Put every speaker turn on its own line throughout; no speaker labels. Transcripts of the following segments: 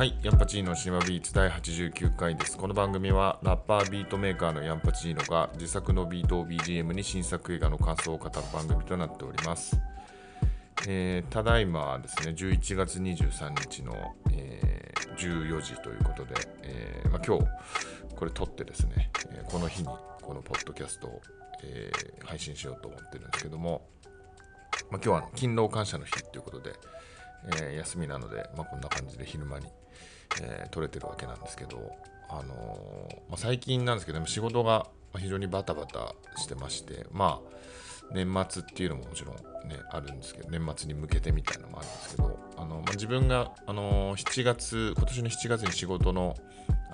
はい、ヤンパチーノシマビーツ第89回です。この番組はラッパービートメーカーのヤンパチーノが自作のビートを BGM に新作映画の感想を語る番組となっております。えーただいまですね、11月23日の、えー14時ということで、えーまあ、今日これ撮ってですね、この日にこのポッドキャストを、え配信しようと思ってるんですけども、まあ、今日は勤労感謝の日ということで、えー休みなので、まあ、こんな感じで昼間に、えー撮れてるわけなんですけど、あのーまあ、最近なんですけど、仕事が非常にバタバタしてまして、まあ、年末っていうのももちろんね、あるんですけど、年末に向けてみたいなのもあるんですけど、あのまあ、自分が、あのー7月、今年の7月に仕事の、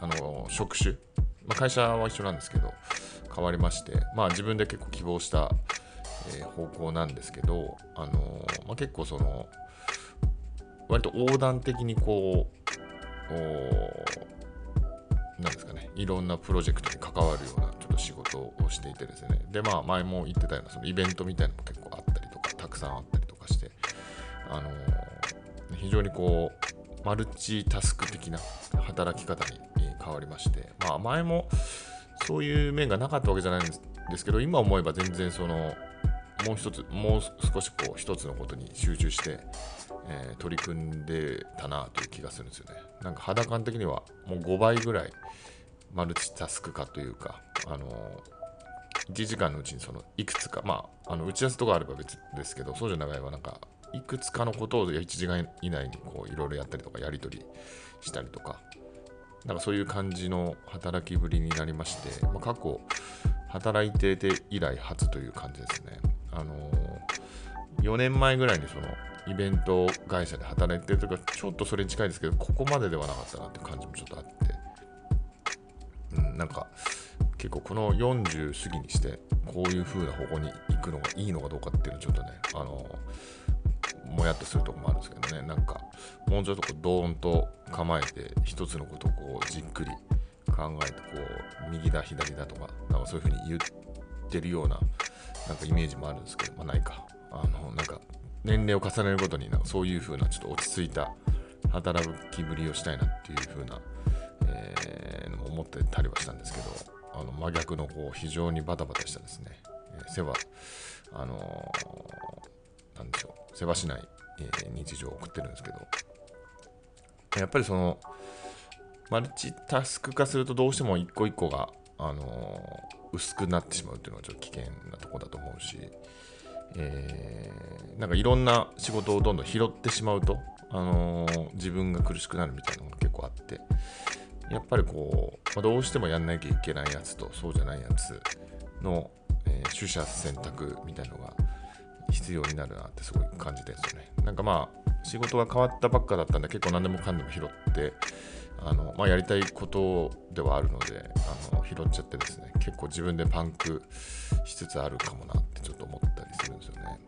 あの職種、まあ、会社は一緒なんですけど、変わりまして、まあ、自分で結構希望した、えー方向なんですけど、あのまあ、結構その、割と横断的にこう、おなんですかね、いろんなプロジェクトに関わるようなちょっと仕事をしていてですね、で、まあ、前も言ってたような、そのイベントみたいなのも結構あったりとか、たくさんあったりとかして、あの非常にこう、マルチタスク的な働き方に変わりまして、まあ、前もそういう面がなかったわけじゃないんですですけど、今思えば全然その、もう一つ、もう少しこう、一つのことに集中して、えー取り組んでたなという気がするんですよね。なんか肌感的にはもう5倍ぐらいマルチタスク化というか、あの1時間のうちにそのいくつか、まあ、あの打ち合わせとかあれば別ですけど、そうじゃない場合はなんか、いくつかのことを1時間以内にこういろいろやったりとか、やり取りしたりとか、なんかそういう感じの働きぶりになりまして、まあ、過去、働いてて以来初という感じですね。あの4年前ぐらいにそのイベント会社で働いてるとか、ちょっとそれに近いですけど、ここまでではなかったなって感じもちょっとあって、うん、なんか結構この40過ぎにして、こういう風な方向に行くのがいいのかどうかっていうのちょっとね、あのもやっとするとこもあるんですけどね、なんかもうちょっとこうドーンと構えて、一つのことをこうじっくり考えて、こう右だ、左だとか、なんかそういう風に言ってるような、なんかイメージもあるんですけど、まあないか。あの、なんか年齢を重ねるごとになんかそういう風なちょっと落ち着いた働きぶりをしたいなっていう風な、えーのも思ってたりはしたんですけど、あの真逆のこう非常にバタバタしたですね、えー世話、あのーなんでしょう、世話しない、えー日常を送ってるんですけど、やっぱりその、マルチタスク化するとどうしても一個一個が、あのー薄くなってしまうっていうのはちょっと危険なとこだと思うし、えーなんかいろんな仕事をどんどん拾ってしまうと、あのー自分が苦しくなるみたいなのが結構あって、やっぱりこう、まあどうしてもやんなきゃいけないやつとそうじゃないやつの、えー取捨選択みたいのが必要になるなってすごい感じてるんですよね。なんかまあ仕事が変わったばっかだったんで結構何でもかんでも拾ってあの、まあ、やりたいことではあるのであの拾っちゃってですね結構自分でパンクしつつあるかもなってちょっと思ったりするんですよね。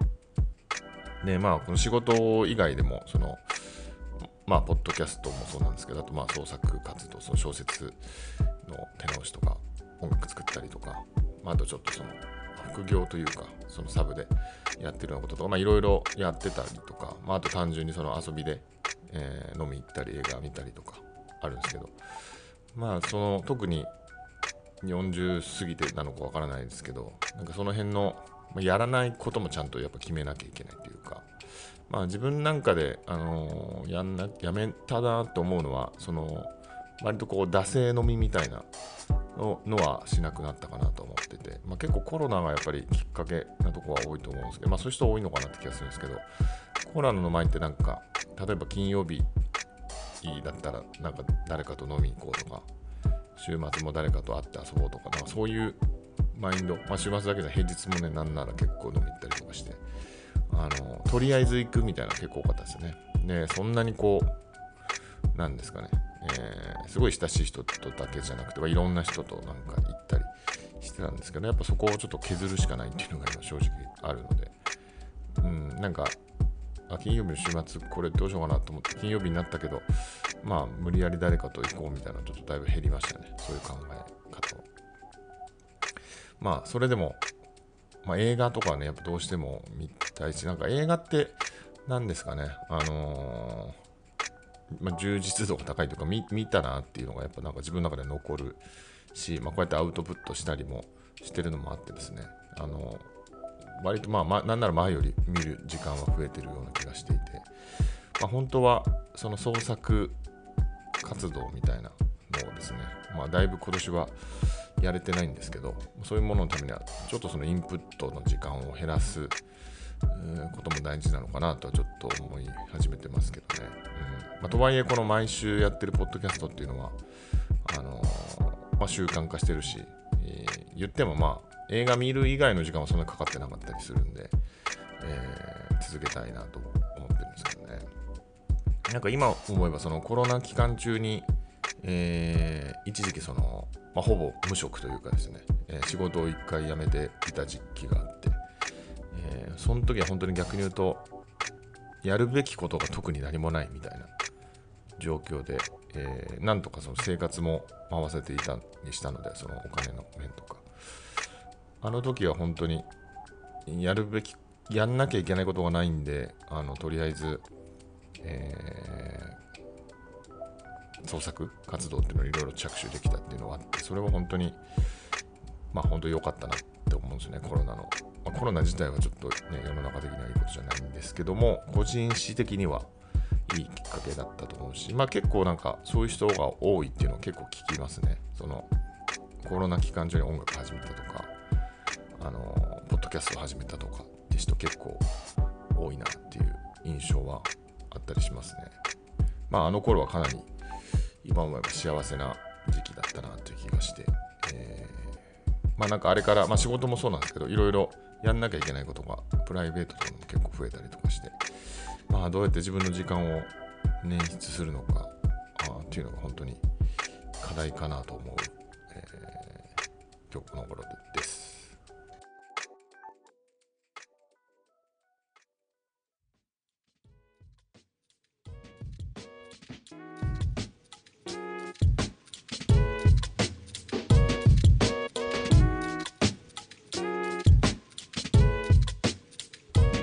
でまあこの仕事以外でもそのまあポッドキャストもそうなんですけどあとまあ創作活動その小説の手直しとか音楽作ったりとか、まあ、あとちょっとその副業というかそのサブでやってるようなこととかいろいろやってたりとか、まあ、あと単純にその遊びで、えー飲み行ったり映画見たりとかあるんですけど。まあその特に40過ぎてなのかわからないですけどなんかその辺のまやらないこともちゃんとやっぱ決めなきゃいけないというか。まあ自分なんかで、あのーやんなやめたなと思うのはその割とこう惰性飲みみたいなののはしなくなったかなと思ってて、まあ、結構コロナがやっぱりきっかけなとこは多いと思うんですけど、まあ、そういう人多いのかなって気がするんですけどコロナの前ってなんか例えば金曜日だったらなんか誰かと飲みに行こうとか週末も誰かと会って遊ぼうとかなんかそういうマインド、まあ、週末だけじゃ平日もねなんなら結構飲み行ったりとかしてあのとりあえず行くみたいなの結構多かったですよねでそんなにこうなんですかね、えーすごい親しい人とだけじゃなくて、まいろんな人となんか行ったりしてたんですけど、やっぱそこをちょっと削るしかないっていうのが今正直あるので、うん、なんか、あ金曜日の週末これどうしようかなと思って、金曜日になったけど、まあ無理やり誰かと行こうみたいなちょっとだいぶ減りましたね、そういう考え方を。まあそれでも、まあ、映画とかはね、やっぱどうしても見たいし、なんか映画って何ですかね、あのーまあ、充実度が高いというか見見たなっていうのがやっぱなんか自分の中で残るし、まあ、こうやってアウトプットしたりもしてるのもあってですねあの割とまあ、まあ、なんなら前より見る時間は増えてるような気がしていて、まあ、本当はその創作活動みたいなのをですね、まあ、だいぶ今年はやれてないんですけどそういうもののためにはちょっとそのインプットの時間を減らすことも大事なのかなとはちょっと思い始めてますけどね。うんまあ、とはいえこの毎週やってるポッドキャストっていうのはあのー、まあ、習慣化してるし、えー、言ってもまあ映画見る以外の時間はそんなにかかってなかったりするんで、えー、続けたいなと思ってるんですけどね。なんか今思えばそのコロナ期間中に、えー、一時期その、まあ、ほぼ無職というかですね、えー、仕事を一回辞めていた時期があって、えー、その時は本当に逆に言うとやるべきことが特に何もないみたいな状況で、えー、なんとかその生活も回せていたにしたのでそのお金の面とかあの時は本当にやるべきやんなきゃいけないことがないんであのとりあえず、えー、創作活動っていうのをいろいろ着手できたっていうのがあってそれは本当にまあ本当に良かったなって思うんですよねコロナのまあ、コロナ自体はちょっと、ね、世の中的にはいいことじゃないんですけども、個人史的にはいいきっかけだったと思うし、まあ、結構なんかそういう人が多いっていうのは結構聞きますね。そのコロナ期間中に音楽始めたとか、ドキャストを始めたとかって人結構多いなっていう印象はあったりしますね。まあ、あの頃はかなり今思えば幸せな時期だったなという気がして、えー、まあなんかあれから、まあ仕事もそうなんですけど、いろいろやんなきゃいけないことがプライベートとかも結構増えたりとかして、まあ、どうやって自分の時間を捻出するのかあっていうのが本当に課題かなと思う、えー、今日この頃です。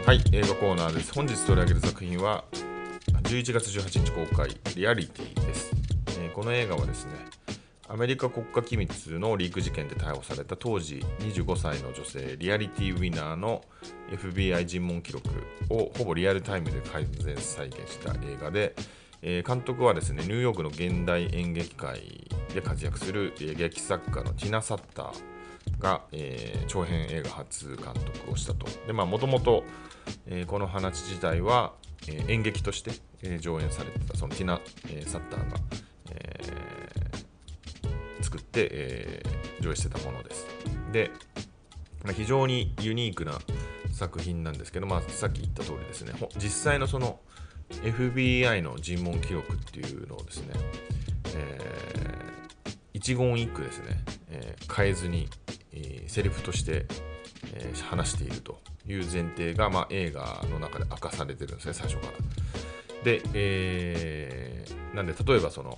はい、映画コーナーです。本日取り上げる作品は、11月18日公開、リアリティです。えー、この映画はですね、アメリカ国家機密のリーク事件で逮捕された当時25歳の女性、リアリティウィナーの FBI 尋問記録をほぼリアルタイムで改善再現した映画で、えー、監督はですね、ニューヨークの現代演劇界で活躍する劇作家のティナ・サッターが、えー、長編映画初監督をしたと。で、まあ、もともと、えー、この話自体は、えー、演劇として、えー、上演されてた、そのティナ・えー、サッターが、えー、作って、えー、上映してたものです。で、まあ、非常にユニークな作品なんですけど、まあ、さっき言った通りですね、実際のその FBI の尋問記録っていうのをですね、えー、一言一句ですね、えー、変えずに、え、セリフとして、え、話しているという前提が、まあ、映画の中で明かされてるんですね、最初から。で、えー、なんで例えばその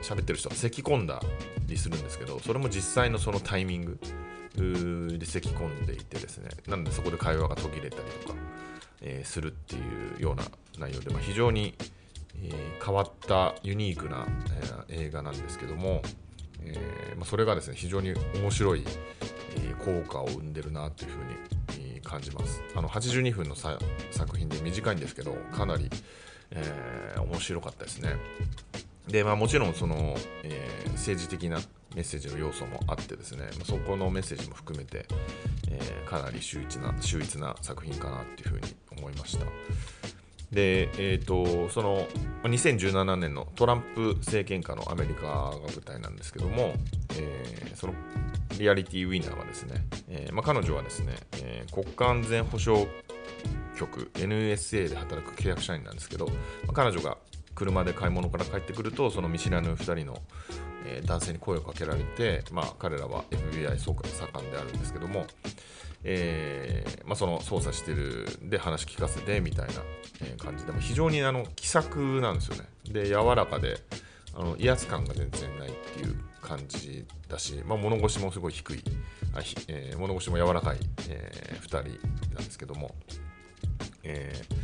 喋ってる人が咳き込んだりするんですけど、それも実際のそのタイミングで咳き込んでいてですね、なのでそこで会話が途切れたりとか、えー、するっていうような内容で、まあ、非常に、えー、変わったユニークな、えー、映画なんですけども、えまあ、それがですね非常に面白い、効果を生んでるなというふうに、感じます。あの82分の作品で短いんですけどかなり、えー、面白かったですね。でまあもちろんその、えー、政治的なメッセージの要素もあってですね、ま、そこのメッセージも含めて、えー、かなり秀逸な秀逸な作品かなっていうふうに思いました。で、えーと、その2017年のトランプ政権下のアメリカが舞台なんですけども、えー、そのリアリティウィナーはですね、えーまあ、彼女はですね、えー、国家安全保障局 NSA で働く契約社員なんですけど、まあ、彼女が車で買い物から帰ってくるとその見知らぬ2人の、え、男性に声をかけられて、まあ、彼らは FBI 総括盛んであるんですけども、えまあ、その操作してるで話聞かせてみたいな感じでも非常にあの気さくなんですよね。で柔らかであの威圧感が全然ないっていう感じだし、まあ、物腰もすごい低い。あ、えー、物腰も柔らかい、えー、2人なんですけども、えー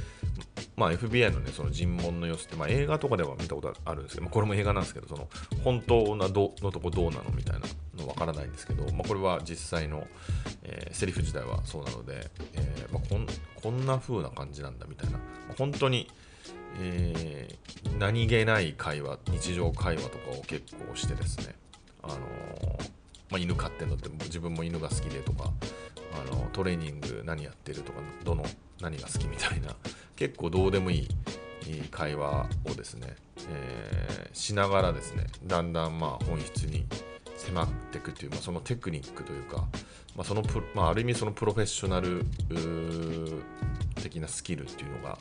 まあ、FBI の,、ね、その尋問の様子って、まあ、映画とかでは見たことあるんですけど、まあ、これも映画なんですけどその本当などのとこどうなのみたいなのわからないんですけど、まあ、これは実際の、えー、セリフ自体はそうなので、えーまあ、こんこんな風な感じなんだみたいな、ま、本当に、えー、何気ない会話日常会話とかを結構してですね、あのー、まあ、犬飼ってんのって自分も犬が好きでとかあのトレーニング何やってるとかどの何が好きみたいな結構どうでもいい会話をですね、え、しながらですねだんだんまあ本質に迫っていくという、まあ、そのテクニックというか、まあそのまあ、ある意味そのプロフェッショナル的なスキルっていうのが、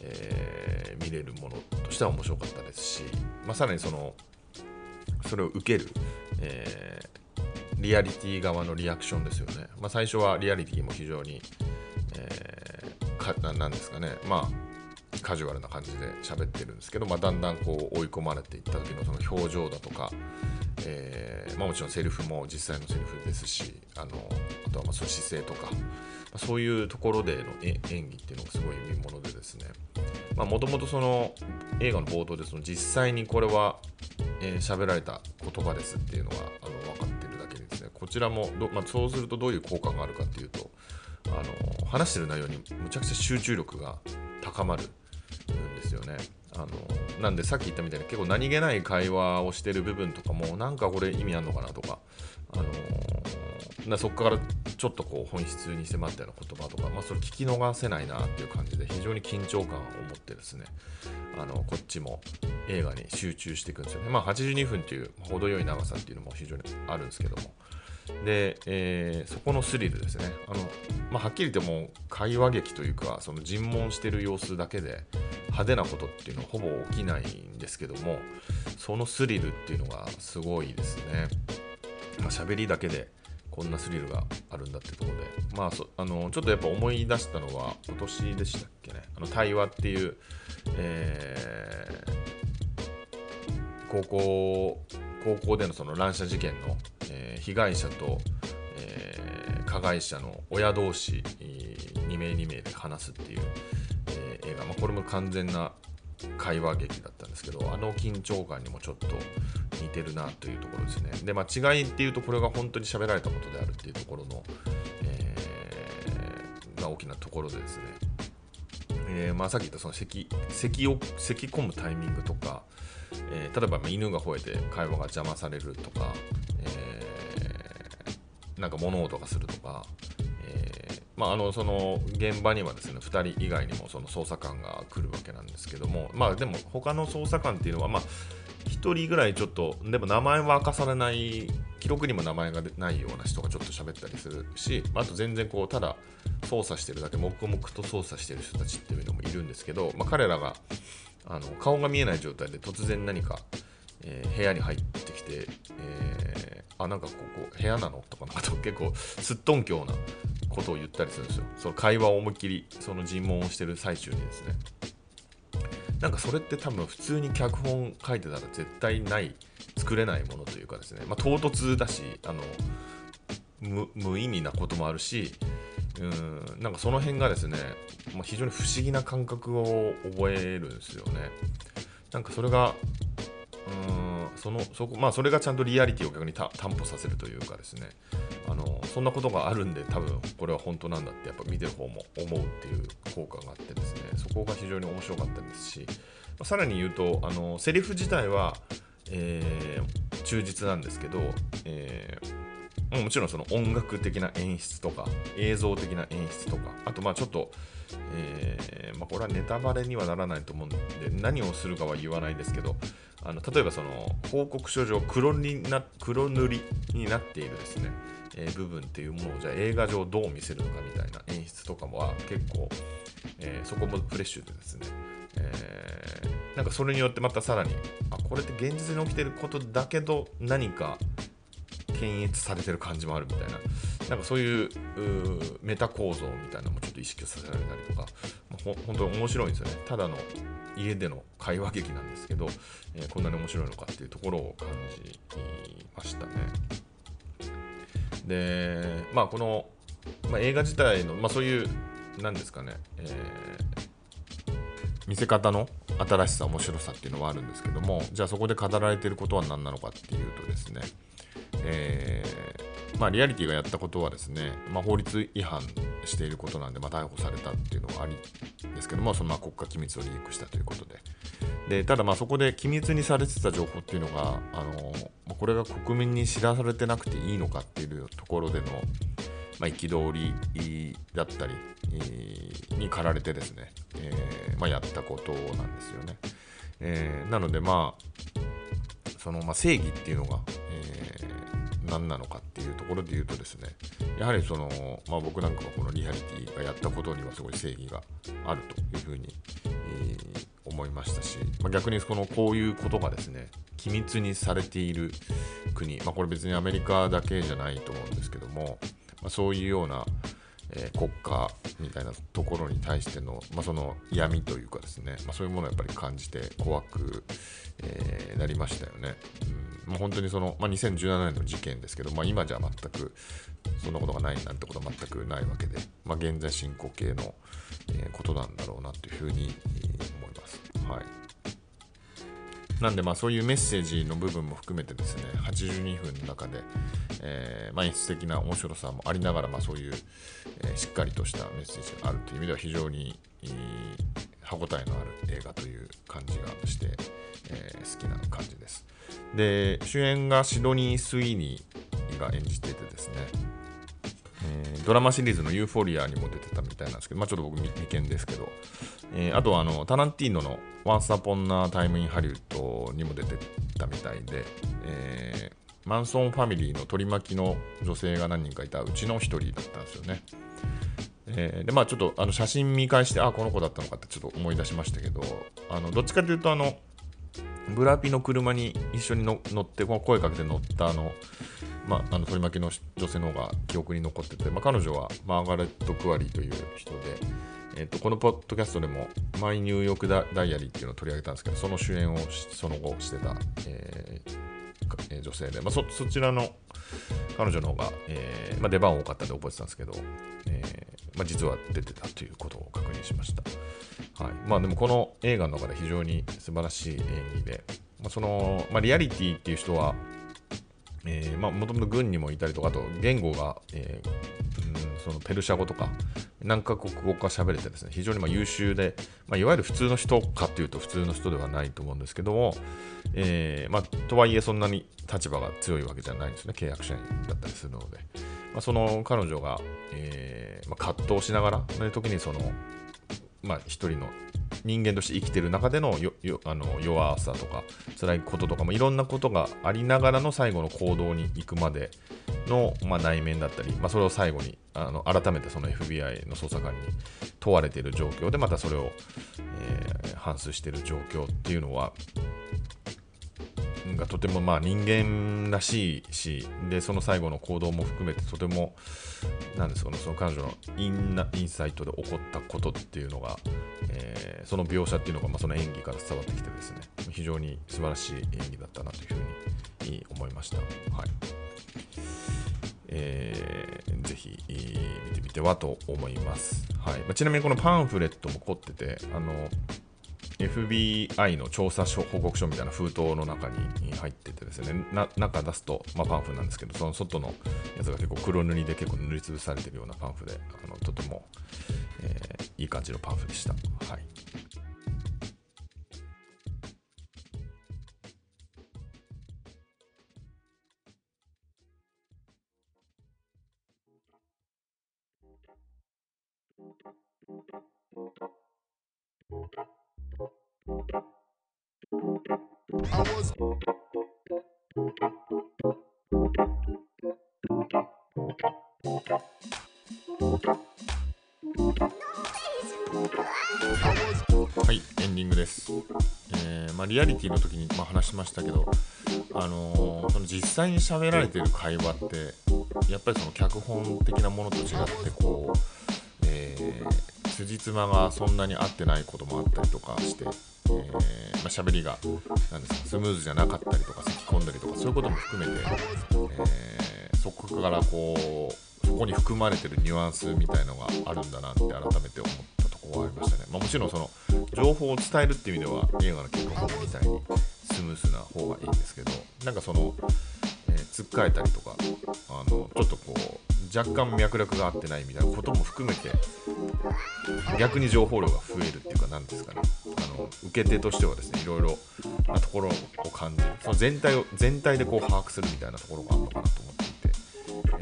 えー、見れるものとしては面白かったですし、まあ、さらにそのそれを受ける、えー、リアリティ側のリアクションですよね、まあ、最初はリアリティも非常に、えー、かなんですかね。まあカジュアルな感じで喋ってるんですけど、まあ、だんだんこう追い込まれていった時のその表情だとか、えーまあ、もちろんセリフも実際のセリフですしあのあとはまあその姿勢とか、まあ、そういうところでの演技っていうのがすごい見ものでですね。もともとその映画の冒頭でその実際にこれはえー、喋られた言葉ですっていうのがあの分かってるだけでですね。こちらもまあ、そうするとどういう効果があるかっていうとあの話してる内容にむちゃくちゃ集中力が高まるんですよね。あのなんでさっき言ったみたいに結構何気ない会話をしてる部分とかもなんかこれ意味あんのかなとか、あのー、そこからちょっとこう本質に迫ったような言葉とか、まあ、それ聞き逃せないなっていう感じで非常に緊張感を持ってですねあのこっちも映画に集中していくんですよね。まあ、82分っていう程よい長さっていうのも非常にあるんですけども。で、えー、そこのスリルですね。あのまあ、はっきり言っても会話劇というかその尋問してる様子だけで派手なことっていうのはほぼ起きないんですけどもそのスリルっていうのがすごいですね。まあ、喋りだけでこんなスリルがあるんだってとこで、まあ、そあのちょっとやっぱ思い出したのは今年でしたっけねあの対話っていう、えー、高校高校でのその乱射事件の、被害者と、えー、加害者の親同士2名2名で話すっていう、えー、映画、まあ、これも完全な会話劇だったんですけどあの緊張感にもちょっと似てるなというところですね。で、まあ、違いっていうとこれが本当に喋られたことであるっていうところの、えー、が大きなところでですね、えー、まあ、さっき言ったその咳咳を咳込むタイミングとか、えー、例えば犬が吠えて会話が邪魔されるとか、なんか物音がするとか、えまあ、あのその現場にはですね2人以外にもその捜査官が来るわけなんですけども、まあ、でも他の捜査官っていうのは、まあ、1人ぐらいちょっとでも名前は明かされない記録にも名前がないような人がちょっと喋ったりするしあと全然こうただ操作してるだけ黙々と操作してる人たちっていうのもいるんですけど、まあ、彼らがあの顔が見えない状態で突然何か、えー、部屋に入ってきて、えー、あなんかここ部屋なのとかなんか結構すっとんきょうなことを言ったりするんですよ。その会話を思いっきりその尋問をしてる最中にですね。なんかそれって多分普通に脚本書いてたら絶対ない作れないものというかですね、まあ、唐突だしあの無意味なこともあるしうんなんかその辺がですね、まあ、非常に不思議な感覚を覚えるんですよね。なんかそれがうんそのそこまあそれがちゃんとリアリティを逆に担保させるというかですね。あのそんなことがあるんで多分これは本当なんだってやっぱ見てる方も思うっていう効果があってですね。そこが非常に面白かったですし、まあ、さらに言うとあのセリフ自体は、えー、忠実なんですけど、えー、もちろんその音楽的な演出とか映像的な演出とかあとまあちょっと、えーまあ、これはネタバレにはならないと思うんで何をするかは言わないですけどあの例えばその報告書上黒にな黒塗りになっているですね、えー、部分っていうものをじゃあ映画上どう見せるのかみたいな演出とかは結構、えー、そこもフレッシュでですね、えー、なんかそれによってまたさらにあこれって現実に起きてることだけど何か検閲されてる感じもあるみたいななんかそういうメタ構造みたいなのもちょっと意識させられたりとか、まあ、ほ本当に面白いんですよね。ただの家での会話劇なんですけど、えー、こんなに面白いのかっていうところを感じましたね。で、まあ、この、まあ、映画自体の、まあ、そういう、なんですかね、えー、見せ方の新しさ面白さっていうのはあるんですけどもじゃあそこで語られていることは何なのかっていうとですね、えー、まあ、リアリティがやったことはですね、まあ、法律違反していることなんで、まあ、逮捕されたっていうのはありですけどもそのま国家機密をリークしたということででただまあそこで機密にされてた情報っていうのがあのこれが国民に知らされてなくていいのかっていうところでのま憤、あ、りだったり、に駆られてですね、えー、まあ、やったことなんですよね。えー、なのでまあそのまあ正義っていうのが、えー、何なのかっていうところで言うとですねやはりその、まあ、僕なんかはこのリアリティがやったことにはすごい正義があるというふうに、えー、思いましたし、まあ、逆にこのこういうことがですね機密にされている国、まあ、これ別にアメリカだけじゃないと思うんですけども、まあ、そういうような、えー、国家みたいなところに対しての,、まあその闇というかですね、まあ、そういうものをやっぱり感じて怖く、えー、なりましたよね。うんまあ、本当にその、まあ、2017年の事件ですけど、まあ、今じゃ全くそんなことがないなんてことは全くないわけで、まあ、現在進行形の、えー、ことなんだろうなというふうに思います。はいなんでまあそういうメッセージの部分も含めてですね82分の中で、えー、まあ演出的な面白さもありながら、まあ、そういう、えー、しっかりとしたメッセージがあるという意味では非常に歯応えのある映画という感じがして、えー、好きな感じです。で主演がシドニー・スイーニーが演じていてですね、えー、ドラマシリーズのユーフォリアにも出てたみたいなんですけど、まあ、ちょっと僕未見ですけど、えー、あとはあのタランティーノの「Once Upon a Time in Hollywood」にも出てたみたいで、えー、マンソンファミリーの取り巻きの女性が何人かいたうちの1人だったんですよね。えー、でまあちょっとあの写真見返してあこの子だったのかってちょっと思い出しましたけどあのどっちかというとあのブラピの車に一緒に乗って声かけて乗ったあのまあ、あの取り巻きの女性の方が記憶に残ってて、まあ、彼女はマーガレット・クワリーという人で、えーと、このポッドキャストでも「マイ・ニューヨークダダイアリー」っていうのを取り上げたんですけどその主演をその後してた、えー、女性で、まあ、そちらの彼女の方が、えーまあ、出番多かったんで覚えてたんですけど、えーまあ、実は出てたということを確認しました、はい。まあ、でもこの映画の中で非常に素晴らしい演技で、まあそのまあ、リアリティっていう人はえ、まあ、もともと軍にもいたりとか、あと言語が、えー、うん、そのペルシャ語とか、何カ国語か喋れてですね、非常にま優秀で、まあ、いわゆる普通の人かというと普通の人ではないと思うんですけども、えー、まあ、とはいえそんなに立場が強いわけじゃないんですね、契約社員だったりするので。まあ、その彼女が、えま葛藤しながら、そういう時にその、まあ、一人の人間として生きてる中でのあの弱さとか辛いこととかもいろんなことがありながらの最後の行動に行くまでの、まあ、内面だったり、まあ、それを最後にあの改めてその FBI の捜査官に問われている状況でまたそれを、えー、反芻している状況っていうのはがとてもまあ人間らしいしでその最後の行動も含めてとてもなんですかねその彼女のインナインサイトで起こったことっていうのが、えー、その描写っていうのが、まあ、その演技から伝わってきてですね非常に素晴らしい演技だったなというふうに思いました。はいえー、ぜひ見てみてはと思います。はいまあ、ちなみにこのパンフレットも凝っててあの FBI の調査書報告書みたいな封筒の中に入っててですね、中出すと、まあ、パンフなんですけど、その外のやつが結構黒塗りで結構塗りつぶされてるようなパンフで、あのとても、えー、いい感じのパンフでした。はいはい、エンディングです。えーまあ、リアリティの時に、まあ、話しましたけど、あのー、その実際に喋られてる会話ってやっぱりその脚本的なものと違ってこう、えー、辻褄がそんなに合ってないこともあったりとかして、えーまあ、喋りがなんですかスムーズじゃなかったりとか咳き込んだりとかそういうことも含めて、えー、そこからこうそこに含まれてるニュアンスみたいのがあるんだなって改めて思ったとこ終わりましたね。まあ、もちろんその情報を伝えるっていう意味では映画の結果みたいにスムースな方がいいんですけどなんかその、えー、つっかえたりとかあのちょっとこう若干脈絡が合ってないみたいなことも含めて逆に情報量が増えるっていうか何ですかね受け手としてはですねいろいろなところを感じるその全体を全体でこう把握するみたいなところがあるのかなと思っていて、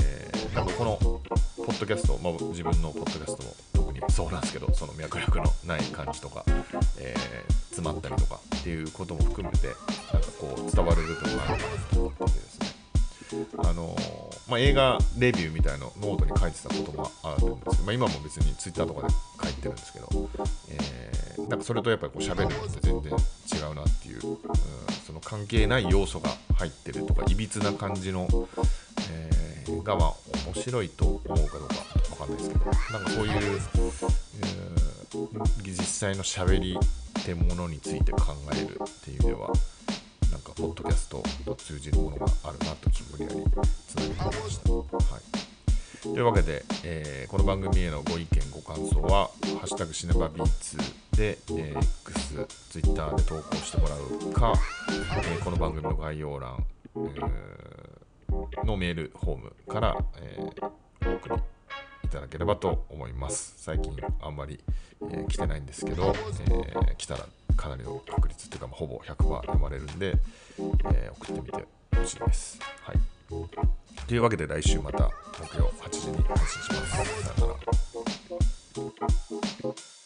えー、なんかこのポッドキャスト、まあ、自分のポッドキャストも特にそうなんですけどその脈絡のない感じとか、えー、詰まったりとかっていうことも含めてなんかこう伝わる部分があるのかなと思ってですねあのー、まあ、映画レビューみたいなノートに書いてたこともあると思うんですけど、まあ、今も別にツイッターとかで書いてるんですけど、えー、なんかそれとやっぱりこう喋るのって全然違うなっていう、うん、その関係ない要素が入ってるとかいびつな感じの、えー、がまあ面白いと思うかどうかわかんないですけどなんかそういう、えー、実際の喋りってものについて考えるっていう意味ではポッドキャストと通じるものがあるなとちょっと無理やりつなげてみました。はいというわけで、えー、この番組へのご意見、ご感想は、ハッシュタグシネバビーツで、えー、X、Twitter で投稿してもらうか、えー、この番組の概要欄、えー、のメールフォームから、え、お送りいただければと思います。最近あんまり、え、来てないんですけど、え、来たらかなりの確率っていうか、まほぼ100%読まれるんで、えー、送ってみてほしいです。はい。というわけで来週また木曜8時に配信します。さよなら。